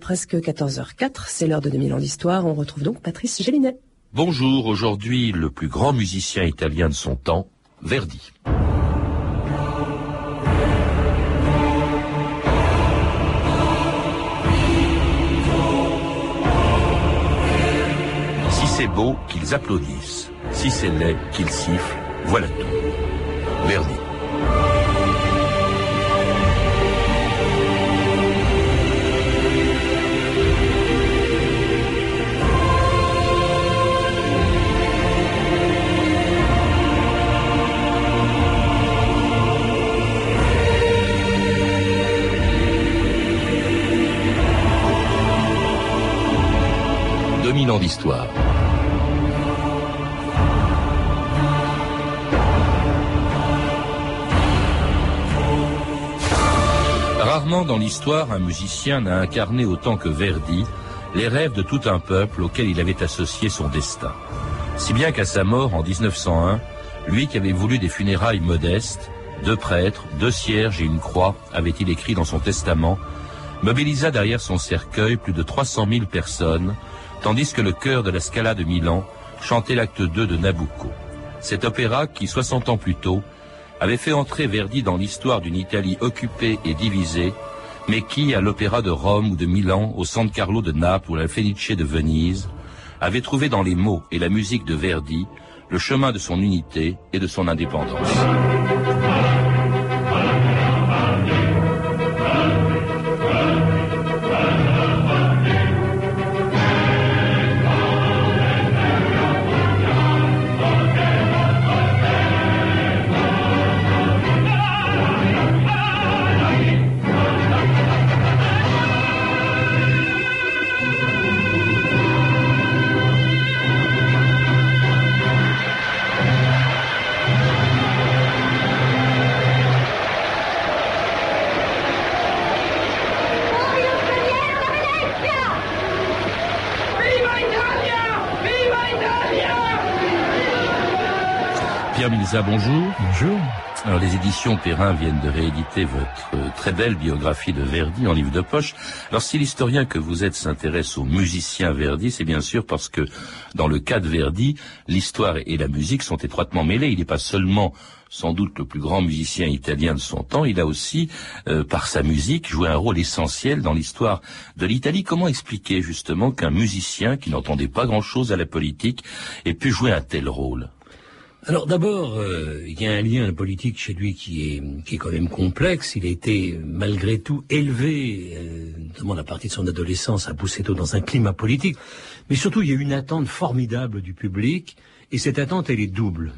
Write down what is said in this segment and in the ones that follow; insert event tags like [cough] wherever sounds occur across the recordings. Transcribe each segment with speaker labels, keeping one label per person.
Speaker 1: Presque 14h04, c'est l'heure de 2000 ans d'histoire. On retrouve donc Patrice Gélinet.
Speaker 2: Bonjour, aujourd'hui le plus grand musicien italien de son temps, Verdi. Si c'est beau, qu'ils applaudissent. Si c'est laid, qu'ils sifflent. Voilà tout. Verdi. Rarement dans l'histoire, un musicien n'a incarné autant que Verdi les rêves de tout un peuple auquel il avait associé son destin. Si bien qu'à sa mort en 1901, lui qui avait voulu des funérailles modestes, deux prêtres, deux cierges et une croix, avait-il écrit dans son testament, mobilisa derrière son cercueil plus de 300 000 personnes, tandis que le chœur de la Scala de Milan chantait l'acte 2 de Nabucco. Cet opéra qui, 60 ans plus tôt, avait fait entrer Verdi dans l'histoire d'une Italie occupée et divisée, mais qui, à l'opéra de Rome ou de Milan, au San Carlo de Naples ou à la Fenice de Venise, avait trouvé dans les mots et la musique de Verdi le chemin de son unité et de son indépendance. 啊，bonjour.
Speaker 3: Bonjour.
Speaker 2: Alors les éditions Perrin viennent de rééditer votre euh, très belle biographie de Verdi en livre de poche. Alors si l'historien que vous êtes s'intéresse aux musiciens Verdi, c'est bien sûr parce que dans le cas de Verdi, l'histoire et la musique sont étroitement mêlées. Il n'est pas seulement sans doute le plus grand musicien italien de son temps, il a aussi, euh, par sa musique, joué un rôle essentiel dans l'histoire de l'Italie. Comment expliquer justement qu'un musicien qui n'entendait pas grand-chose à la politique ait pu jouer un tel rôle?
Speaker 3: Alors d'abord, euh, il y a un lien politique chez lui qui est qui est quand même complexe. Il a été malgré tout élevé, euh, notamment la partie de son adolescence à Busseto dans un climat politique, mais surtout il y a une attente formidable du public et cette attente elle est double.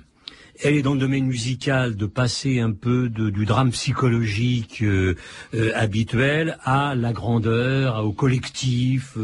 Speaker 3: Elle est dans le domaine musical de passer un peu de, du drame psychologique euh, habituel à la grandeur, au collectif,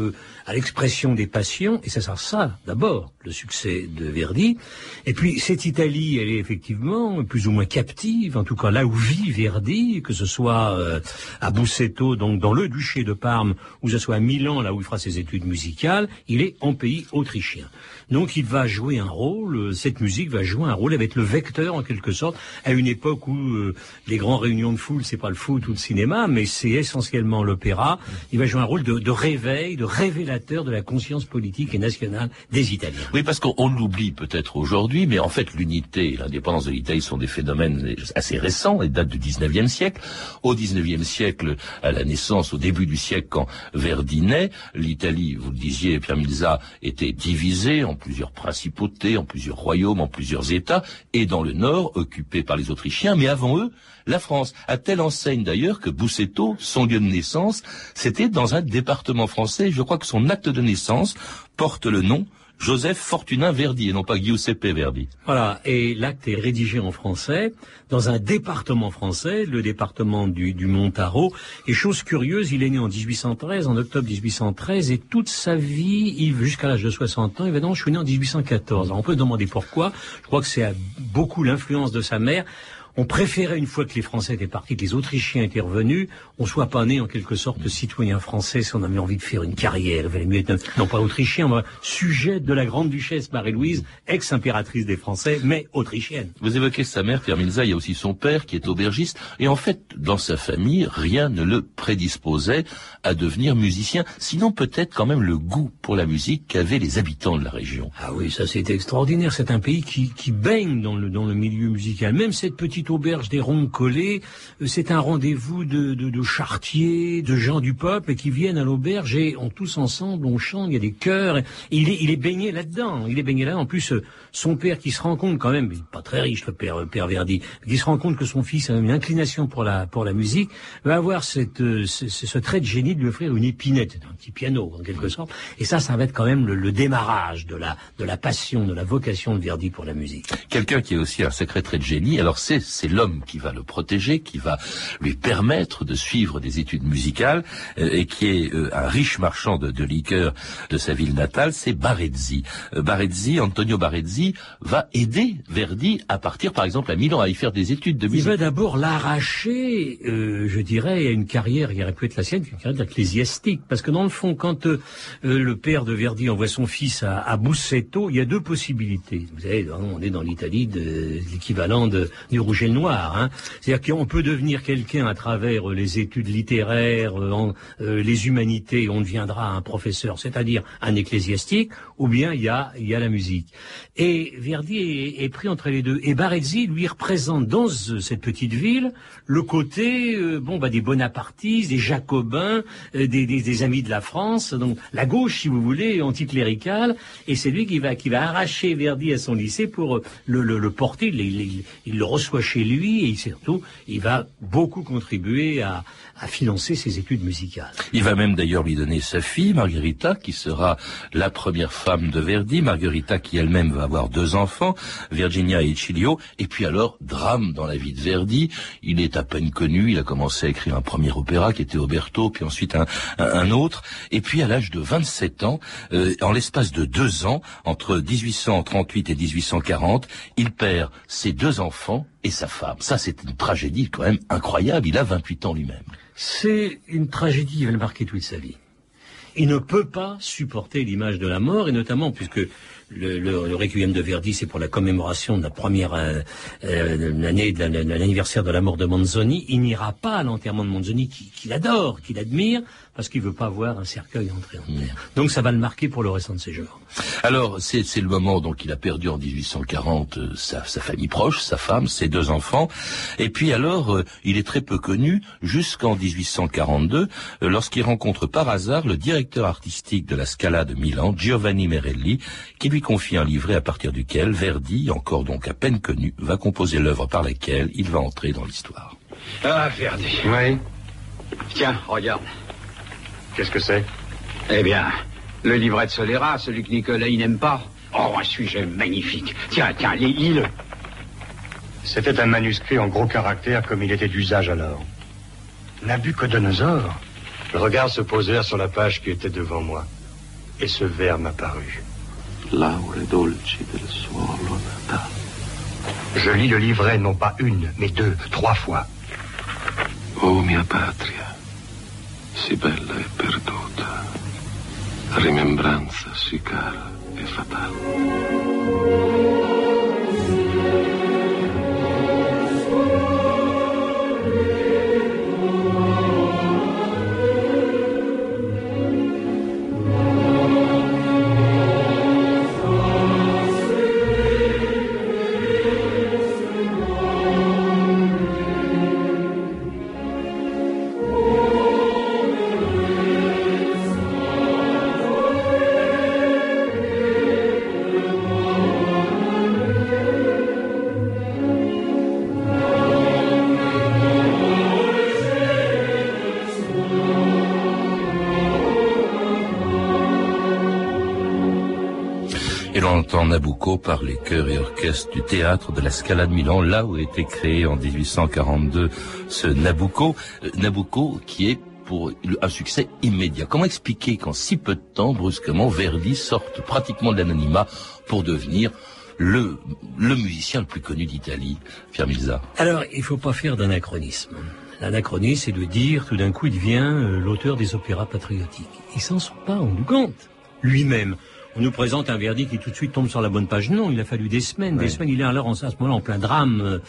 Speaker 3: à l'expression des passions, et ça sert ça d'abord, le succès de Verdi. Et puis cette Italie, elle est effectivement plus ou moins captive, en tout cas là où vit Verdi, que ce soit euh, à Busseto, donc dans le duché de Parme, ou ce soit à Milan, là où il fera ses études musicales, il est en pays autrichien. Donc il va jouer un rôle, euh, cette musique va jouer un rôle, avec le vecteur en quelque sorte, à une époque où euh, les grandes réunions de foule, c'est pas le foot ou le cinéma, mais c'est essentiellement l'opéra. Il va jouer un rôle de réveil, de révélation de la conscience politique et nationale des Italiens.
Speaker 2: Oui, parce qu'on l'oublie peut-être aujourd'hui, mais en fait l'unité et l'indépendance de l'Italie sont des phénomènes assez récents et datent du 19e siècle. Au 19e siècle, à la naissance, au début du siècle, quand Verdi l'Italie, vous le disiez, Pierre Milza, était divisée en plusieurs principautés, en plusieurs royaumes, en plusieurs États, et dans le nord, occupé par les Autrichiens, mais avant eux, la France. À telle enseigne d'ailleurs que Busseto, son lieu de naissance, c'était dans un département français. Je crois que son acte de naissance porte le nom Joseph Fortunin Verdi et non pas Giuseppe Verdi.
Speaker 3: Voilà, et l'acte est rédigé en français dans un département français, le département du, du Montaro. Et chose curieuse, il est né en 1813, en octobre 1813, et toute sa vie, jusqu'à l'âge de 60 ans, évidemment, je suis né en 1814. Alors on peut demander pourquoi. Je crois que c'est beaucoup l'influence de sa mère. on préférait une fois que les Français étaient partis, que les Autrichiens étaient revenus, on soit pas né en quelque sorte citoyen français si on avait envie de faire une carrière. Il valait mieux être non pas autrichien, mais sujet de la grande duchesse Marie-Louise, ex-impératrice des Français, mais autrichienne.
Speaker 2: Vous évoquez sa mère, Pierre Milza, il y a aussi son père qui est aubergiste, et en fait, dans sa famille, rien ne le prédisposait à devenir musicien, sinon peut-être quand même le goût pour la musique qu'avaient les habitants de la région.
Speaker 3: Ah oui, ça c'est extraordinaire. C'est un pays qui, qui baigne dans le, dans le milieu musical. Même cette petite auberge des ronds collés, euh, c'est un rendez-vous de, de, de chartiers, de gens du peuple qui viennent à l'auberge et on tous ensemble, on chante, il y a des chœurs. il, est, il est baigné là-dedans. Il est baigné là. En plus, euh, son père qui se rend compte quand même, pas très riche le père, père Verdi, qui se rend compte que son fils a une inclination pour la, pour la musique, va avoir cette, euh, ce, ce, trait de génie de lui offrir une épinette, un petit piano en quelque sorte. Et ça, ça va être quand même le, le démarrage de la, de la passion, de la vocation de Verdi pour la musique.
Speaker 2: Quelqu'un qui est aussi un sacré trait de génie. Alors c'est l'homme qui va le protéger, qui va lui permettre de suivre des études musicales euh, et qui est euh, un riche marchand de, de liqueurs de sa ville natale. C'est Barezzi. Euh, Barezzi, Antonio Barezzi, va aider Verdi à partir, par exemple, à Milan, à y faire des études de musique.
Speaker 3: Il va d'abord l'arracher, je dirais, à une carrière qui aurait pu être la sienne, une carrière ecclésiastique, parce que dans le fond, quand le père de Verdi envoie son fils à, à Busseto, il y a deux possibilités. Vous savez, on est dans l'Italie de l'équivalent du rouge et le noir. Hein. C'est-à-dire qu'on peut devenir quelqu'un à travers euh, les études littéraires, euh, euh, les humanités, on deviendra un professeur, c'est-à-dire un ecclésiastique, ou bien il y a, y a la musique. Et Verdi est, pris entre les deux. Et Barezzi, lui, représente dans cette petite ville le côté bon, bah, des bonapartistes, des jacobins, des, amis de la France, donc la gauche, si vous voulez, anticléricale. Et c'est lui qui va, qui va arracher Verdi à son lycée pour le, le, porter. Il, le reçoit chez lui et surtout, il va beaucoup contribuer à, à financer ses études musicales.
Speaker 2: Il va même d'ailleurs lui donner sa fille, Margherita, qui sera la première femme de Verdi. Margherita qui elle-même va avoir deux enfants, Virginia et Cilio. Et puis alors, drame dans la vie de Verdi. Il est à peine connu. Il a commencé à écrire un premier opéra qui était Oberto, puis ensuite un, un, autre. Et puis à l'âge de 27 ans, euh, en l'espace de deux ans, entre 1838 et 1840, il perd ses deux enfants et sa femme. Ça, c'est une tragédie quand même incroyable. Il a 28 ans lui-même.
Speaker 3: C'est une tragédie qui va le marquer toute sa vie. Il ne peut pas supporter l'image de la mort, et notamment puisque le, le, le Requiem de Verdi, c'est pour la commémoration de la première euh, euh, année de l'anniversaire de la mort de Manzoni. Il n'ira pas à l'enterrement de Manzoni, qu'il adore, qu'il admire, parce qu'il veut pas voir un cercueil entrer en terre. Mm. Donc ça va le marquer pour le restant de ses jours.
Speaker 2: Alors c'est le moment donc il a perdu en 1840 euh, sa, sa, famille proche, sa femme, ses deux enfants, et puis alors euh, il est très peu connu jusqu'en 1842 euh, lorsqu'il rencontre par hasard le directeur artistique de la Scala de Milan, Giovanni Merelli, qui lui confie un livret à partir duquel Verdi, encore donc à peine connu, va composer l'œuvre par laquelle il va entrer dans l'histoire.
Speaker 4: Ah Verdi.
Speaker 5: Oui.
Speaker 4: Tiens, regarde.
Speaker 5: Qu'est-ce que c'est?
Speaker 4: Eh bien, le livret de Solera, celui que Nicolas n'aime pas. Oh, un sujet magnifique. Tiens, tiens, lis-le.
Speaker 5: C'était un manuscrit en gros caractères comme il était d'usage alors. Nabucodonosor Le regard se posèrent sur la page qui était devant moi. Et ce vers m'apparut. Je lis le livret non pas une, mais deux, trois fois.
Speaker 6: Oh mia patria. si bella e perduta, rimembranza si cara e fatale.
Speaker 2: Nabucco par les chœurs et orchestres du théâtre de la Scala de Milan, là où été créé en 1842 ce Nabucco. Euh, Nabucco qui est pour un succès immédiat. Comment expliquer qu'en si peu de temps, brusquement, Verdi sorte pratiquement de l'anonymat pour devenir le, le musicien le plus connu d'Italie, Pierre Milza?
Speaker 3: Alors, il faut pas faire d'anachronisme. L'anachronisme, c'est de dire, tout d'un coup, il devient euh, l'auteur des opéras patriotiques. Ils s'en sont pas rendus compte. Lui-même on nous présente un verdict qui tout de suite tombe sur la bonne page. Non, il a fallu des semaines, des semaines. Il est alors en, à ce moment-là en plein drame, euh,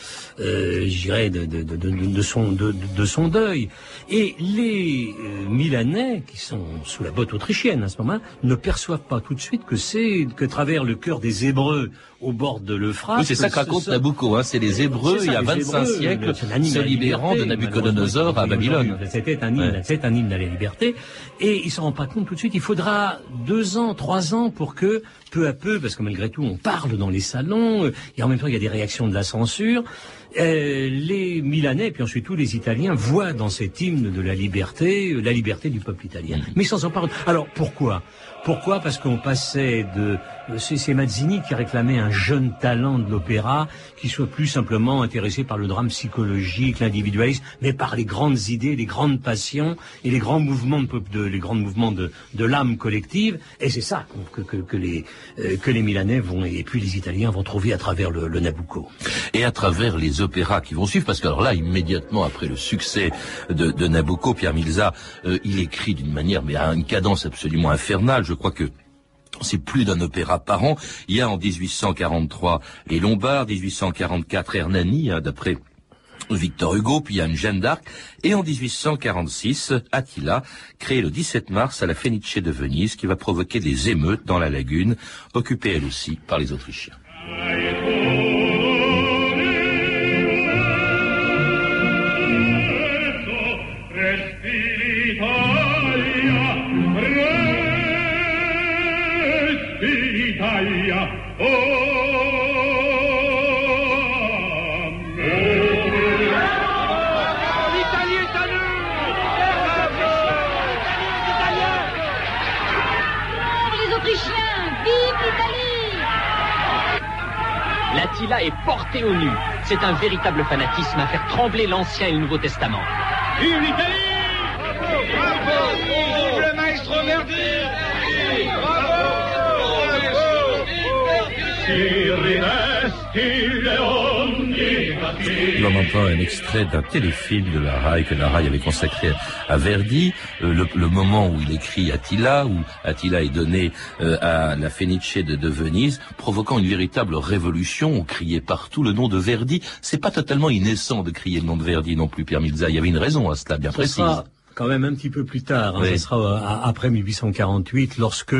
Speaker 3: euh je dirais, de, de, de, de, son, de, son deuil. Et les euh, Milanais, qui sont sous la botte autrichienne à ce moment-là, ne perçoivent pas tout de suite que c'est que travers le cœur des Hébreux au bord de l'Euphrate.
Speaker 2: Oui, c'est ça que raconte Nabucco. Hein. C'est les Hébreux, il y a 25 siècles, se libérant de Nabucodonosor à Babylone.
Speaker 3: C'était un hymne, c'est un hymne à la liberté. Et ils s'en rendent pas compte tout de suite. Il faudra deux ans, trois ans pour que, peu à peu, parce que malgré tout, on parle dans les salons, et en même temps, il y a des réactions de la censure, euh, les Milanais, puis ensuite tous les Italiens, voient dans cet hymne de la liberté, la liberté du peuple italien. Mm. Mais sans en parler. Alors, pourquoi? Pourquoi? Parce qu'on passait de... C'est Mazzini qui réclamait un jeune talent de l'opéra qui soit plus simplement intéressé par le drame psychologique, l'individualisme, mais par les grandes idées, les grandes passions et les grands mouvements de, de les grands mouvements de, de l'âme collective. Et c'est ça que, que, que, les, euh, que les Milanais vont, et puis les Italiens vont trouver à travers le, le Nabucco.
Speaker 2: Et à travers les opéras qui vont suivre, parce que alors là, immédiatement après le succès de, de Nabucco, Pierre Milza, euh, il écrit d'une manière, mais à une cadence absolument infernale. Je crois que c'est plus d'un opéra par an. Il y a en 1843 les Lombards, 1844 Hernani, hein, d'après Victor Hugo, puis il y a une Jeanne d'Arc, et en 1846, Attila, créé le 17 mars à la Fenice de Venise, qui va provoquer des émeutes dans la lagune, occupée elle aussi par les Autrichiens.
Speaker 7: Attila est porté au nu. C'est un véritable fanatisme à faire trembler l'Ancien et le Nouveau Testament.
Speaker 8: Vive l'Italie. Bravo. Vive le maestro Verdi Bravo
Speaker 2: l'on entend un extrait d'un téléfilm de la RAI que la RAI avait consacré à Verdi, euh, le, moment où il écrit Attila, où Attila est donné euh, à la Fenice de, Venise, provoquant une véritable révolution. On criait partout le nom de Verdi. C'est pas totalement innocent de crier le nom de Verdi non plus, Pierre Milza. Il y avait une raison à cela, bien précise.
Speaker 3: quand même un petit peu plus tard. Hein, Ce sera euh, après 1848, lorsque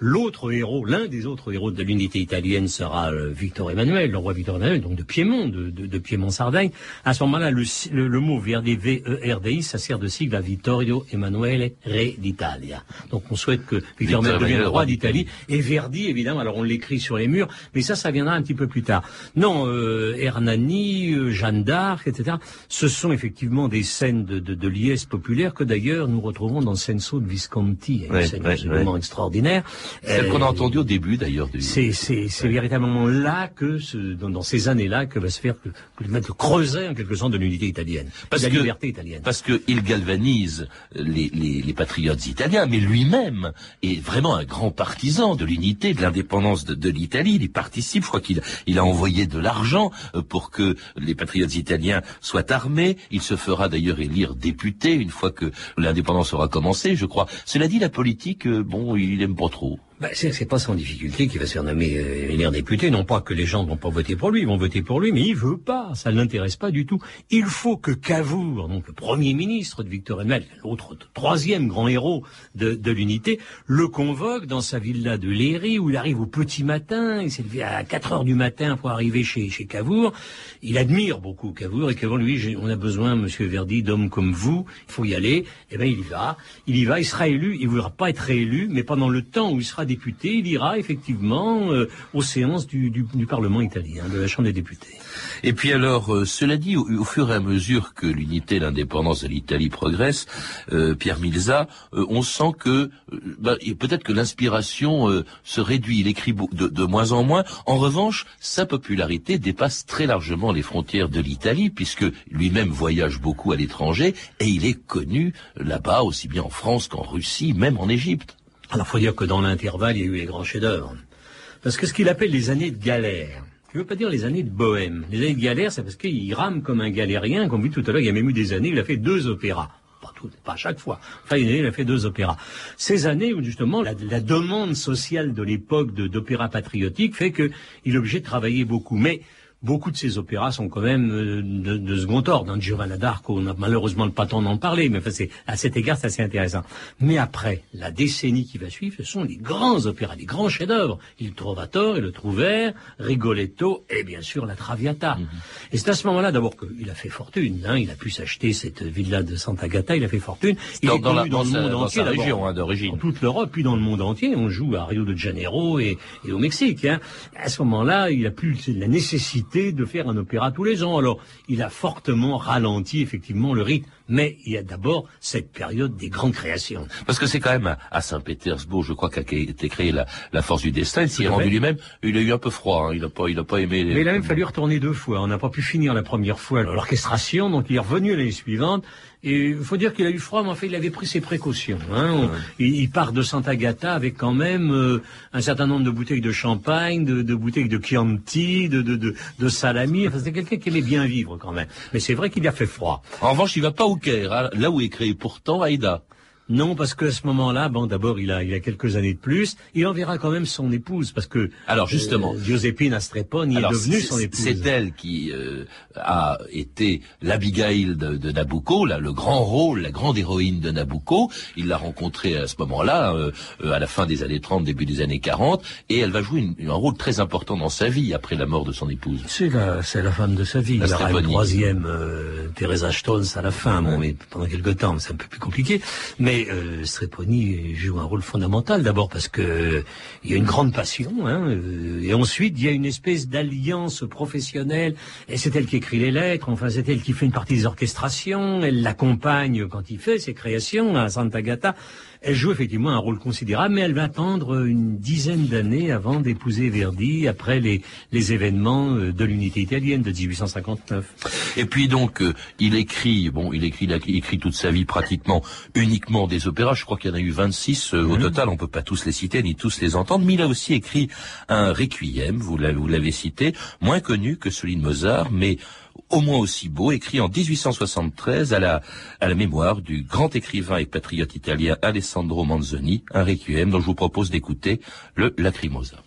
Speaker 3: L'autre héros, l'un des autres héros de l'unité italienne sera euh, Victor Emmanuel, le roi Victor Emmanuel, donc de Piémont, de, de, Piémont-Sardaigne. À ce moment-là, le, le, mot VRD, V-E-R-D-I, ça sert de sigle à Vittorio Emanuele, Re d'Italia. Donc on souhaite que Victor Emmanuel devienne le roi d'Italie. Et Verdi, évidemment, alors on l'écrit sur les murs, mais ça, ça viendra un petit peu plus tard. Non, euh, Hernani, euh, Jeanne d'Arc, etc. Ce sont effectivement des scènes de, de, de liesse populaire que d'ailleurs nous retrouvons dans le Senso de Visconti, une scène absolument extraordinaire.
Speaker 2: Celle qu'on a entendue au début d'ailleurs.
Speaker 3: C'est c'est véritablement là que ce, dans, dans, ces années-là que va se faire que, que le creuset en quelque sorte de l'unité italienne,
Speaker 2: parce
Speaker 3: de
Speaker 2: la
Speaker 3: que, liberté italienne.
Speaker 2: Parce qu'il galvanise les, les, les, patriotes italiens, mais lui-même est vraiment un grand partisan de l'unité, de l'indépendance de, de l'Italie. Il y participe. Je crois qu'il il a envoyé de l'argent euh, pour que les patriotes italiens soient armés. Il se fera d'ailleurs élire député une fois que l'indépendance aura commencé. Je crois. Cela dit, la politique, euh, bon, il aime pas trop.
Speaker 3: Ben, c'est pas sans difficulté qu'il va se faire nommer euh, député. Non pas que les gens vont pas voter pour lui, ils vont voter pour lui, mais il veut pas. Ça ne l'intéresse pas du tout. Il faut que Cavour, donc le premier ministre de Victor Emmanuel, l'autre troisième grand héros de, de l'unité, le convoque dans sa villa de Léry où il arrive au petit matin. Il s'est levé à 4 heures du matin pour arriver chez, chez Cavour. Il admire beaucoup Cavour et Cavour lui, on a besoin, Monsieur Verdi, d'hommes comme vous. Il faut y aller. Eh ben il y va. Il y va. Il sera élu. Il voudra pas être réélu, mais pendant le temps où il sera député, il ira effectivement euh, aux séances du, Parlement italien, de la Chambre des députés.
Speaker 2: Et puis alors, euh, cela dit, au, fur et à mesure que l'unité et l'indépendance de l'Italie progressent, euh, Pierre Milza, on sent que bah, peut-être que l'inspiration se réduit, il écrit de, de, moins en moins. En revanche, sa popularité dépasse très largement les frontières de l'Italie, puisque lui-même voyage beaucoup à l'étranger, et il est connu là-bas, aussi bien en France qu'en Russie, même en Égypte.
Speaker 3: Alors, faut dire que dans l'intervalle, il y a eu les grands chefs-d'œuvre. Parce que ce qu'il appelle les années de galère, je veux pas dire les années de bohème. Les années de galère, c'est parce qu'il rame comme un galérien. Comme vu tout à l'heure, il y a même eu des années où il a fait deux opéras. Pas, tout, pas à chaque fois. Enfin, il a fait deux opéras. Ces années où justement la, la demande sociale de l'époque d'opéra patriotique fait qu'il est obligé de travailler beaucoup. Mais beaucoup de ces opéras sont quand même euh, de, de, second ordre. Dans Giovanna d'Arco, on n'a malheureusement pas le temps d'en parler, mais enfin, c'est, à cet égard, c'est assez intéressant. Mais après, la décennie qui va suivre, ce sont les grands opéras, les grands chefs-d'œuvre. Il Trovatore et le Trouvert, Rigoletto et bien sûr la Traviata. Mhm. Et c'est à ce moment-là d'abord qu'il a fait fortune. Hein, il a pu s'acheter cette villa de Sant'Agata, il a fait fortune. Il
Speaker 2: dans, est dans, la, dans, le monde entier, région hein, d'origine.
Speaker 3: Dans toute l'Europe, puis dans le monde entier. On joue à Rio de Janeiro et, et au Mexique. Hein. À ce moment-là, il a plus la nécessité de faire un opéra tous les ans. Alors, il a fortement ralenti effectivement le rythme. Mais il y a d'abord cette période des grandes créations.
Speaker 2: Parce que c'est quand même à, Saint-Pétersbourg, je crois, qu'a été créée la, la, force du destin. Il s'y est rendu lui-même. Il a eu un peu froid. Hein. Il n'a pas, il a pas aimé.
Speaker 3: Les... Mais il a même fallu retourner deux fois. On n'a pas pu finir la première fois l'orchestration, donc il est revenu l'année suivante. Et il faut dire qu'il a eu froid, mais en fait, il avait pris ses précautions. Hein. il, part de Santa Gata avec quand même euh, un certain nombre de bouteilles de champagne, de, de bouteilles de Chianti, de, de, de, de salami. Enfin, c'était quelqu'un qui aimait bien vivre quand même. Mais c'est vrai qu'il a fait froid.
Speaker 2: En revanche, il va pas au Hein, là où est créé pourtant Aïda.
Speaker 3: Non, parce qu'à ce moment-là, bon, d'abord, il a, il a quelques années de plus. Il enverra quand même son épouse, parce que
Speaker 2: alors justement,
Speaker 3: euh, Giuseppina est devenue son épouse.
Speaker 2: C'est elle qui euh, a été l'Abigail de, de, Nabucco, là, le grand rôle, la grande héroïne de Nabucco. Il l'a rencontrée à ce moment-là, euh, à la fin des années 30, début des années 40, et elle va jouer un rôle très important dans sa vie après la mort de son épouse.
Speaker 3: C'est la, c'est la femme de sa vie. La il y aura une troisième Teresa Stones à la fin, bon, mais pendant quelques temps, c'est un peu plus compliqué, mais et euh, Streponi joue un rôle fondamental, d'abord parce que il y a une grande passion, hein, euh, et ensuite il y a une espèce d'alliance professionnelle, et c'est elle qui écrit les lettres, enfin c'est elle qui fait une partie des orchestrations, elle l'accompagne quand il fait ses créations à Santa Gata, elle joue effectivement un rôle considérable, mais elle va attendre une dizaine d'années avant d'épouser Verdi, après les, les événements euh, de l'unité italienne de 1859.
Speaker 2: Et puis donc, euh, il écrit, bon, il écrit, il écrit toute sa vie pratiquement uniquement des opéras. Je crois qu'il y en a eu 26 euh, au mhm. total. On peut pas tous les citer ni tous les entendre. Mais il a aussi écrit un requiem, vous l'avez cité, moins connu que celui de Mozart, mais au moins aussi beau, écrit en 1873 à la, à la mémoire du grand écrivain et patriote italien Alessandro Manzoni, un requiem dont je vous propose d'écouter le Lacrimosa.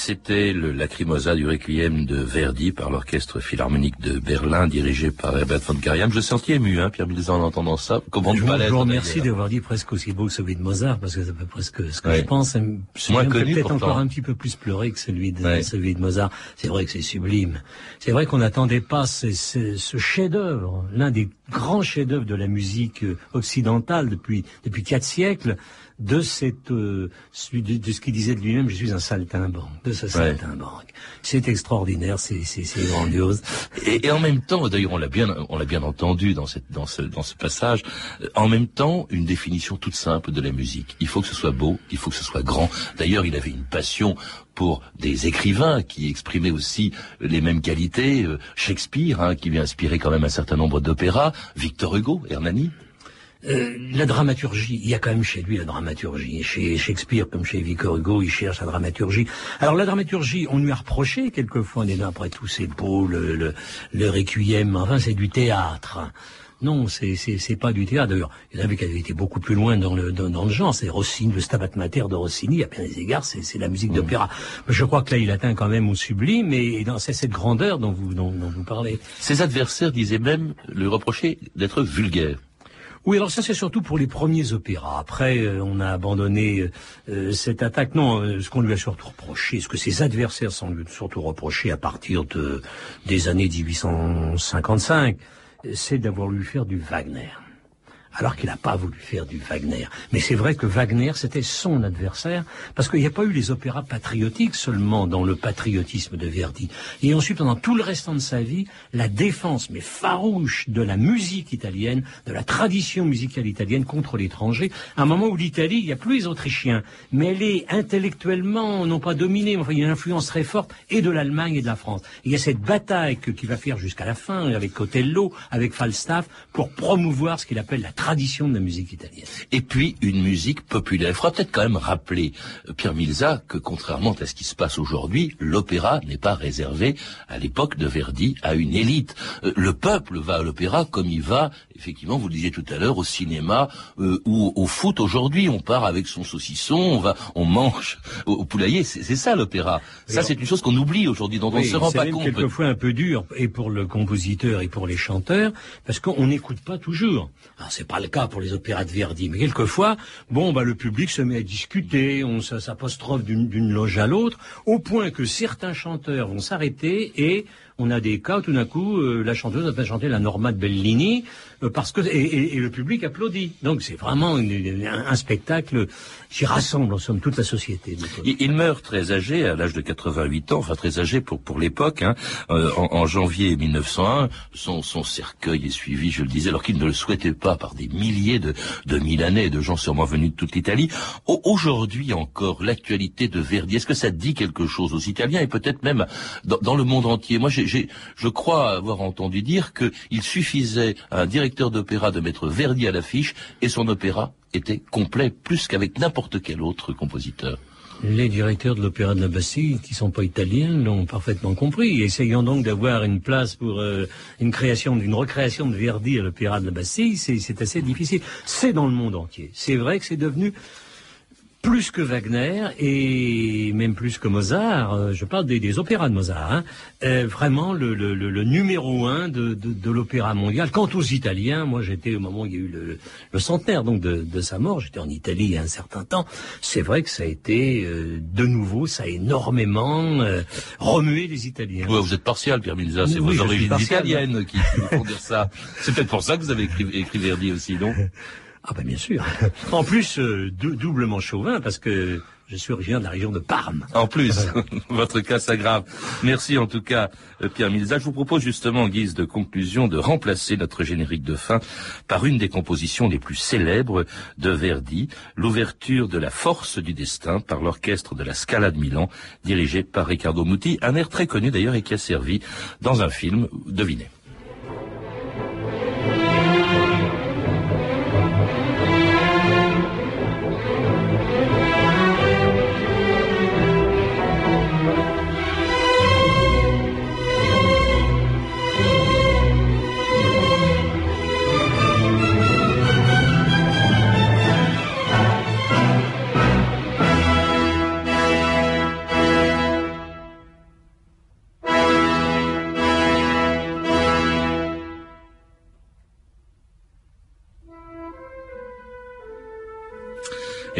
Speaker 2: C'était le Lacrimosa du Requiem de Verdi par l'orchestre philharmonique de Berlin dirigé par Herbert von Karajan. Je me sentis ému, hein, Pierre Milza, en entendant ça. Comment
Speaker 3: je, vous remercie d'avoir dit presque aussi beau que celui de Mozart, parce que c'est peu près ce que, ce
Speaker 2: Ouais.
Speaker 3: je pense.
Speaker 2: Moins connu,
Speaker 3: peut-être encore un petit peu plus pleurer que celui de,
Speaker 2: Ouais.
Speaker 3: celui de Mozart. C'est vrai que c'est sublime. C'est vrai qu'on n'attendait pas ce, ce- ce chef-d'œuvre, l'un des grands chefs-d'œuvre de la musique euh, occidentale depuis depuis quatre siècles, de cette euh, de, de ce qu'il disait de lui-même, je suis un saltimbanque, de ce saltimbanque. C'est extraordinaire, c'est c'est grandiose.
Speaker 2: Et, et en même temps, d'ailleurs, on l'a bien, on l'a bien entendu dans cette, dans ce, dans ce passage. euh, En même temps, une définition toute simple de la musique. Il faut que ce soit beau, il faut que ce soit grand. D'ailleurs, il avait une passion pour des écrivains qui exprimaient aussi les mêmes qualités. euh, Shakespeare, hein, qui lui a inspiré quand même un certain nombre d'opéras. Victor Hugo, Hernani.
Speaker 3: Euh, la dramaturgie, il y a quand même chez lui la dramaturgie. Chez Shakespeare, comme chez Victor Hugo, il cherche la dramaturgie. Alors la dramaturgie, on lui a reproché quelquefois, on est là, après tout, c'est beau, le, le, le requiem, enfin c'est du théâtre. Non, c'est c'est c'est pas du théâtre. D'ailleurs, il y en avait qui avaient été beaucoup plus loin dans le dans, dans le genre. C'est Rossini, le Stabat Mater de Rossini. À bien des égards, c'est c'est la musique d'opéra. Mais je crois que là, il atteint quand même au sublime et, et dans c'est cette grandeur dont vous dont, dont vous parlez.
Speaker 2: Ses adversaires disaient même lui reprocher d'être vulgaire.
Speaker 3: Oui, alors ça c'est surtout pour les premiers opéras. Après, euh, on a abandonné euh, euh, cette attaque. Non, euh, ce qu'on lui a surtout reproché, ce que ses adversaires sont lui surtout reproché à partir de des années 1855, euh, c'est d'avoir voulu faire du Wagner. Alors qu'il n'a pas voulu faire du Wagner. Mais c'est vrai que Wagner, c'était son adversaire, parce qu'il n'y a pas eu les opéras patriotiques seulement dans le patriotisme de Verdi. Et ensuite, pendant tout le restant de sa vie, la défense, mais farouche, de la musique italienne, de la tradition musicale italienne contre l'étranger, à un moment où l'Italie, il n'y a plus les Autrichiens, mais elle est intellectuellement, non pas dominée, mais enfin, il y a une influence très forte, et de l'Allemagne et de la France. Il y a cette bataille qu'il va faire jusqu'à la fin, avec Otello, avec Falstaff, pour promouvoir ce qu'il appelle la tradition de la musique italienne.
Speaker 2: Et puis une musique populaire. Il faudra peut-être quand même rappeler, euh, Pierre Milza, que contrairement à ce qui se passe aujourd'hui, l'opéra n'est pas réservé à l'époque de Verdi à une élite. Euh, Le peuple va à l'opéra comme il va, effectivement, vous le disiez tout à l'heure, au cinéma euh, ou au foot aujourd'hui. On part avec son saucisson, on va, on mange au, au poulailler. C'est ça l'opéra. Ça, c'est une chose qu'on oublie aujourd'hui, dont on ne se rend pas
Speaker 3: même
Speaker 2: compte.
Speaker 3: quelquefois un peu dur, et pour le compositeur et pour les chanteurs, parce qu'on n'écoute pas toujours. Alors c'est pas le cas pour les opéras de Verdi, mais quelquefois, bon, bah le public se met à discuter, on s'apostrophe d'une loge à l'autre, au point que certains chanteurs vont s'arrêter et on a des cas où tout d'un coup euh, la chanteuse va chanter la Norma de Bellini euh, parce que et, et- et le public applaudit. Donc c'est vraiment une- un, spectacle qui rassemble en somme toute la société.
Speaker 2: Il, meurt très âgé, à l'âge de 88 ans, enfin très âgé pour pour l'époque. Hein, euh, en, en janvier 1901, son, son cercueil est suivi, je le disais, alors qu'il ne le souhaitait pas par des milliers de, de Milanais et de gens sûrement venus de toute l'Italie. Au- Aujourd'hui encore, l'actualité de Verdi, est-ce que ça dit quelque chose aux Italiens et peut-être même dans, dans le monde entier? Moi, je crois avoir entendu dire qu'il suffisait à un directeur d'opéra de mettre Verdi à l'affiche et son opéra était complet plus qu'avec n'importe quel autre compositeur.
Speaker 3: Les directeurs de l'Opéra de la Bastille, qui sont pas italiens, l'ont parfaitement compris. Essayons donc d'avoir une place pour euh, une création, une recréation de Verdi à l'Opéra de la Bastille, c'est assez difficile. C'est dans le monde entier. C'est vrai que c'est devenu plus que Wagner et même plus que Mozart, euh, je parle des, des opéras de Mozart, hein, euh, vraiment le, le, le, numéro un de, de, de l'opéra mondial. Quant aux Italiens, moi j'étais au moment où il y a eu le, le centenaire donc de, de sa mort, j'étais en Italie il y a un certain temps. C'est vrai que ça a été euh, de nouveau, ça a énormément euh, remué les Italiens.
Speaker 2: Ouais, vous êtes partial, Pierre Milza, c'est
Speaker 3: Oui,
Speaker 2: vos origines italiennes qui, qui font dire ça. C'est peut-être pour ça que vous avez écrit, écrit Verdi aussi, non? [laughs]
Speaker 3: Ah ben bien sûr. [laughs] En plus, euh, dou- doublement chauvin parce que je suis originaire de la région de Parme.
Speaker 2: En plus, [laughs] [laughs] votre cas s'aggrave. Merci en tout cas, euh, Pierre Milza. Je vous propose justement, en guise de conclusion, de remplacer notre générique de fin par une des compositions les plus célèbres de Verdi, l'ouverture de La Force du Destin par l'orchestre de la Scala de Milan, dirigé par Riccardo Muti, un air très connu d'ailleurs et qui a servi dans un film, devinez.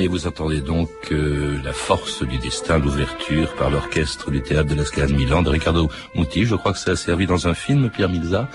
Speaker 2: Et vous entendez donc euh, La force du destin, l'ouverture par l'orchestre du théâtre de la Scala de Milan de Riccardo Muti. Je crois que ça a servi dans un film, Pierre Milza.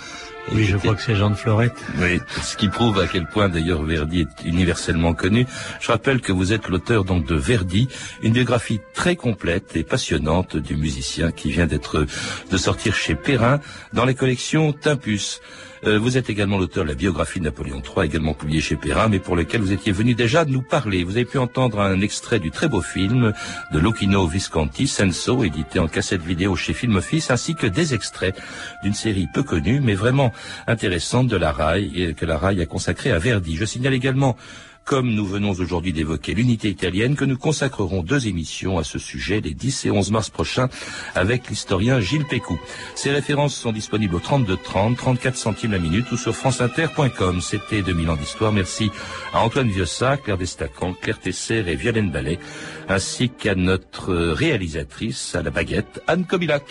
Speaker 3: Oui, je crois que c'est Jean de Florette.
Speaker 2: Oui, ce qui prouve à quel point d'ailleurs Verdi est universellement connu. Je rappelle que vous êtes l'auteur donc de Verdi, une biographie très complète et passionnante du musicien qui vient d'être de sortir chez Perrin dans les collections Timpus. Euh, vous êtes également l'auteur de la biographie de Napoléon III, également publiée chez Perrin, mais pour lequel vous étiez venu déjà nous parler. Vous avez pu entendre un extrait du très beau film de Lucchino Visconti, Senso, édité en cassette vidéo chez Film Office, ainsi que des extraits d'une série peu connue, mais vraiment intéressante de la RAI, que la RAI a consacrée à Verdi. Je signale également comme nous venons aujourd'hui d'évoquer l'unité italienne, que nous consacrerons deux émissions à ce sujet les 10 et 11 mars prochains avec l'historien Gilles Pécou. Ces références sont disponibles au 32 30, 34 centimes la minute ou sur franceinter.com. C'était 2000 ans d'histoire. Merci à Antoine Vieussat, Claire Destacan, Claire Tesser et Violaine Ballet, ainsi qu'à notre réalisatrice à la baguette, Anne Kobilac.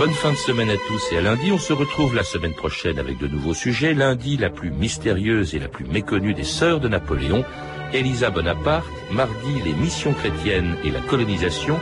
Speaker 2: Bonne fin de semaine à tous et à lundi. On se retrouve la semaine prochaine avec de nouveaux sujets. Lundi, la plus mystérieuse et la plus méconnue des sœurs de Napoléon, Elisa Bonaparte. Mardi, les missions chrétiennes et la colonisation.